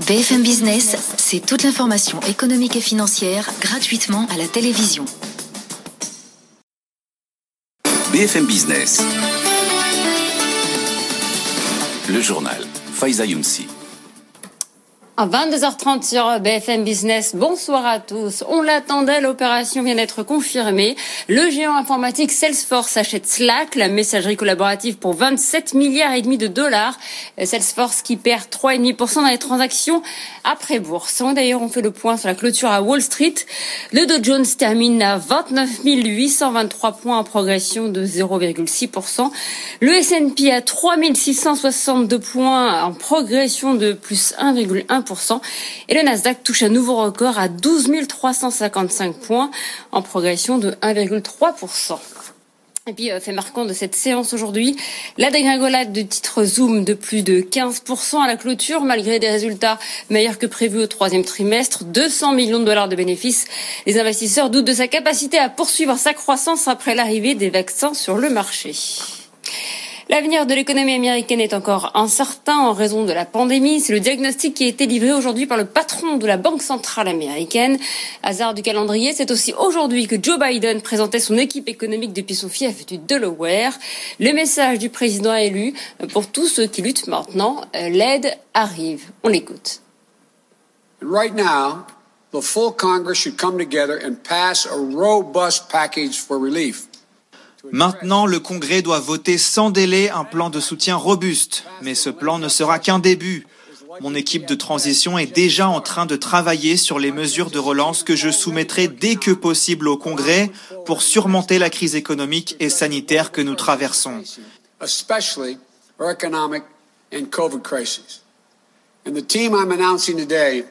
BFM Business, c'est toute l'information économique et financière gratuitement à la télévision. BFM Business. Le journal. Faiza Younsi. À 22h30 sur BFM Business, bonsoir à tous. On l'attendait, l'opération vient d'être confirmée. Le géant informatique Salesforce achète Slack, la messagerie collaborative pour 27 milliards et demi de dollars. Salesforce qui perd 3,5% dans les transactions après bourse. D'ailleurs, on fait le point sur la clôture à Wall Street. Le Dow Jones termine à 29 823 points en progression de 0,6%. Le S&P à 3 662 points en progression de plus 1,1%. Et le Nasdaq touche un nouveau record à 12 355 points en progression de 1,3%. Et puis, euh, fait marquant de cette séance aujourd'hui, la dégringolade de titres Zoom de plus de 15% à la clôture, malgré des résultats meilleurs que prévus au troisième trimestre, 200 millions de dollars de bénéfices. Les investisseurs doutent de sa capacité à poursuivre sa croissance après l'arrivée des vaccins sur le marché. L'avenir de l'économie américaine est encore incertain en raison de la pandémie. C'est le diagnostic qui a été livré aujourd'hui par le patron de la Banque centrale américaine. Hasard du calendrier, c'est aussi aujourd'hui que Joe Biden présentait son équipe économique depuis son fief du Delaware. Le message du président élu pour tous ceux qui luttent maintenant, l'aide arrive. On l'écoute. Right now, the full Congress should come together and pass a robust package for relief. Maintenant, le Congrès doit voter sans délai un plan de soutien robuste, mais ce plan ne sera qu'un début. Mon équipe de transition est déjà en train de travailler sur les mesures de relance que je soumettrai dès que possible au Congrès pour surmonter la crise économique et sanitaire que nous traversons. And the team I'm announcing today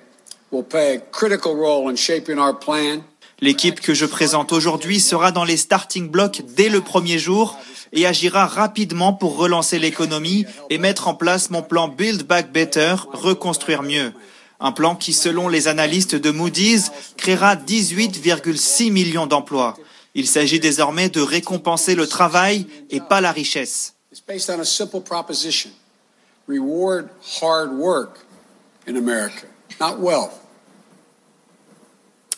will play a critical role in shaping our plan L'équipe que je présente aujourd'hui sera dans les starting blocks dès le premier jour et agira rapidement pour relancer l'économie et mettre en place mon plan Build Back Better, reconstruire mieux. Un plan qui, selon les analystes de Moody's, créera 18,6 millions d'emplois. Il s'agit désormais de récompenser le travail et pas la richesse. Reward hard work in America, not wealth.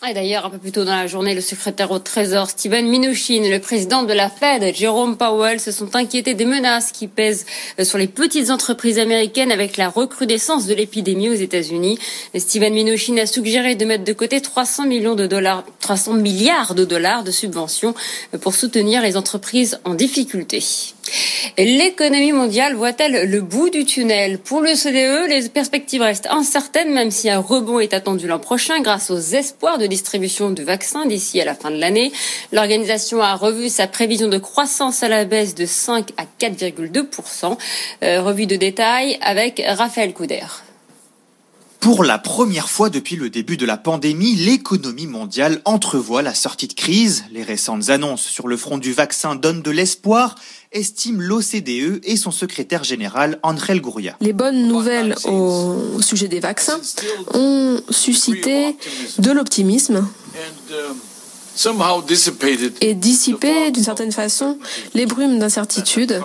Et d'ailleurs, un peu plus tôt dans la journée, le secrétaire au Trésor, Steven Mnuchin, et le président de la Fed, Jerome Powell, se sont inquiétés des menaces qui pèsent euh, sur les petites entreprises américaines avec la recrudescence de l'épidémie aux États-Unis. Steven Mnuchin a suggéré de mettre de côté 300 millions de dollars, 300 milliards de dollars de subventions euh, pour soutenir les entreprises en difficulté. L'économie mondiale voit-elle le bout du tunnel? Pour le CDE, les perspectives restent incertaines, même si un rebond est attendu l'an prochain grâce aux espoirs de distribution de vaccins d'ici à la fin de l'année. L'organisation a revu sa prévision de croissance à la baisse de 5 à 4,2%. Euh, revue de détail avec Raphaël Couder. Pour la première fois depuis le début de la pandémie, l'économie mondiale entrevoit la sortie de crise. Les récentes annonces sur le front du vaccin donnent de l'espoir, estime l'OCDE et son secrétaire général André Gouria. Les bonnes nouvelles au sujet des vaccins ont suscité de l'optimisme et dissipé d'une certaine façon les brumes d'incertitude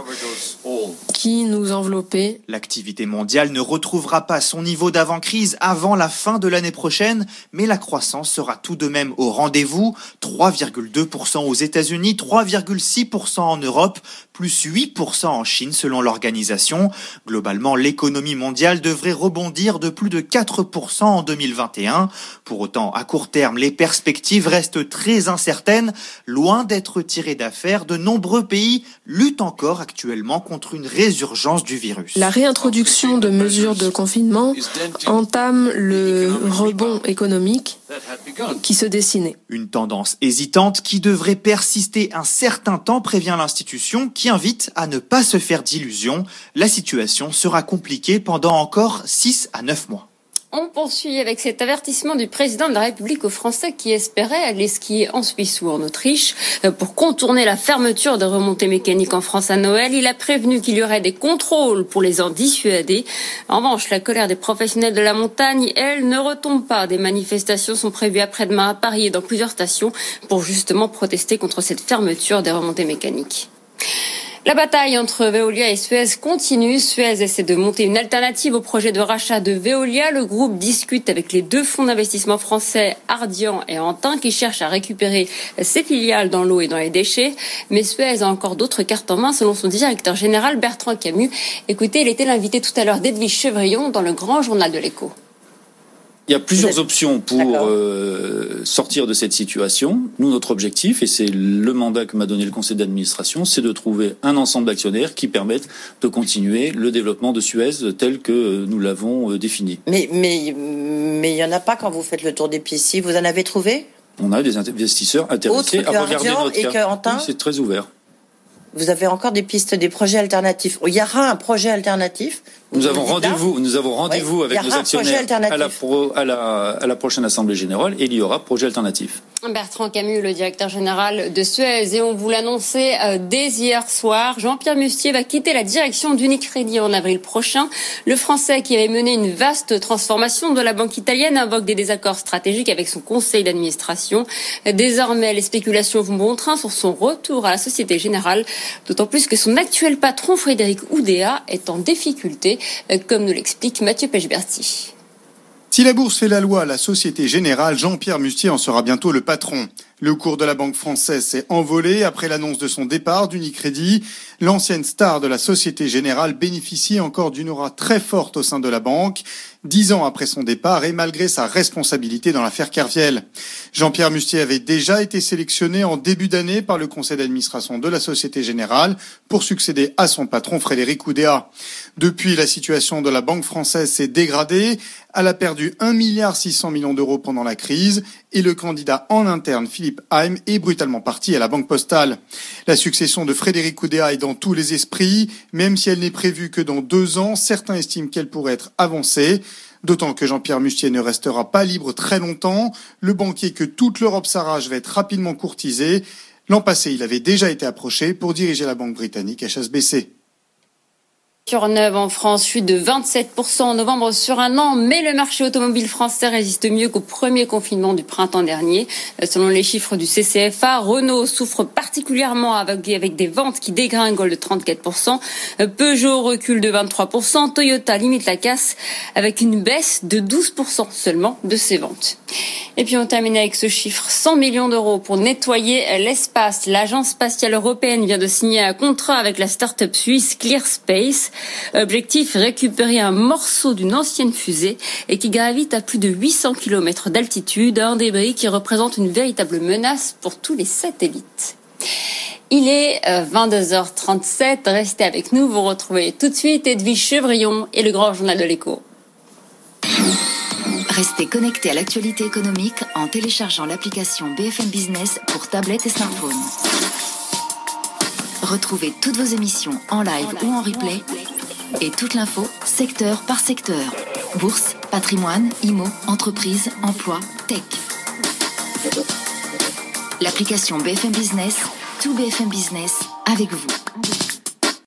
L'activité mondiale ne retrouvera pas son niveau d'avant-crise avant la fin de l'année prochaine, mais la croissance sera tout de même au rendez-vous. 3,2% aux États-Unis, 3,6% en Europe, plus 8% en Chine selon l'organisation. Globalement, l'économie mondiale devrait rebondir de plus de 4% en 2021. Pour autant, à court terme, les perspectives restent très incertaines. Loin d'être tirées d'affaires, de nombreux pays luttent encore actuellement contre une résurgence du virus. La réintroduction de mesures de confinement entame le rebond économique qui se dessinait. Une tendance hésitante qui devrait persister un certain temps, prévient l'institution, qui invite à ne pas se faire d'illusions. La situation sera compliquée pendant encore 6 à 9 mois. On poursuit avec cet avertissement du président de la République aux Français qui espéraient aller skier en Suisse ou en Autriche. Pour contourner la fermeture des remontées mécaniques en France à Noël, il a prévenu qu'il y aurait des contrôles pour les en dissuader. En revanche, la colère des professionnels de la montagne, elle, ne retombe pas. Des manifestations sont prévues après-demain à Paris et dans plusieurs stations pour justement protester contre cette fermeture des remontées mécaniques. La bataille entre Veolia et Suez continue. Suez essaie de monter une alternative au projet de rachat de Veolia. Le groupe discute avec les deux fonds d'investissement français Ardian et Antin qui cherchent à récupérer ses filiales dans l'eau et dans les déchets. Mais Suez a encore d'autres cartes en main selon son directeur général Bertrand Camus. Écoutez, il était l'invité tout à l'heure d'Edwige Chevrillon dans le grand journal de l'écho. Il y a plusieurs options pour euh, sortir de cette situation. Nous, notre objectif, et c'est le mandat que m'a donné le conseil d'administration, c'est de trouver un ensemble d'actionnaires qui permettent de continuer le développement de Suez tel que nous l'avons euh, défini. Mais mais mais il y en a pas quand vous faites le tour des pistes. Vous en avez trouvé? On a des investisseurs intéressés à regarder notre et cas. C'est très ouvert. Vous avez encore des pistes, des projets alternatifs. Il y aura un projet alternatif nous avons rendez-vous, nous avons rendez-vous avec nos actionnaires à la, à, la, à la prochaine assemblée générale et il y aura projet alternatif. Bertrand Camus, le directeur général de Suez, et on vous l'annonçait euh, dès hier soir, Jean-Pierre Mustier va quitter la direction d'Unicredit en avril prochain. Le Français qui avait mené une vaste transformation de la banque italienne invoque des désaccords stratégiques avec son conseil d'administration. Désormais, les spéculations vont bon train sur son retour à la Société Générale, d'autant plus que son actuel patron, Frédéric Oudéa, est en difficulté. Euh, comme nous l'explique Mathieu Pechberti. Si la bourse fait la loi, la Société Générale, Jean-Pierre Mustier en sera bientôt le patron. Le cours de la banque française s'est envolé après l'annonce de son départ d'Unicredit. L'ancienne star de la Société Générale bénéficie encore d'une aura très forte au sein de la banque, dix ans après son départ et malgré sa responsabilité dans l'affaire Kerviel. Jean-Pierre Mustier avait déjà été sélectionné en début d'année par le conseil d'administration de la Société Générale pour succéder à son patron Frédéric Oudéa. Depuis, la situation de la banque française s'est dégradée. Elle a perdu 1 milliard 600 millions d'euros pendant la crise et le candidat en interne Philippe Haim est brutalement parti à la Banque Postale. La succession de Frédéric Oudéa est dans tous les esprits, même si elle n'est prévue que dans deux ans, certains estiment qu'elle pourrait être avancée. D'autant que Jean-Pierre Mustier ne restera pas libre très longtemps. Le banquier que toute l'Europe s'arrache va être rapidement courtisé. L'an passé, il avait déjà été approché pour diriger la banque britannique HSBC neuve en France, chute de 27% en novembre sur un an, mais le marché automobile français résiste mieux qu'au premier confinement du printemps dernier. Euh, selon les chiffres du CCFA, Renault souffre particulièrement avec, avec des ventes qui dégringolent de 34%, euh, Peugeot recule de 23%, Toyota limite la casse avec une baisse de 12% seulement de ses ventes. Et puis on termine avec ce chiffre, 100 millions d'euros pour nettoyer l'espace. L'agence spatiale européenne vient de signer un contrat avec la start-up suisse ClearSpace. Objectif, récupérer un morceau d'une ancienne fusée et qui gravite à plus de 800 km d'altitude, un débris qui représente une véritable menace pour tous les satellites. Il est 22h37, euh, restez avec nous, vous retrouvez tout de suite Edwige Chevrillon et le grand journal de l'écho. Restez connectés à l'actualité économique en téléchargeant l'application BFM Business pour tablette et smartphone. Retrouvez toutes vos émissions en live ou en replay et toute l'info secteur par secteur. Bourse, patrimoine, IMO, entreprise, emploi, tech. L'application BFM Business, tout BFM Business avec vous.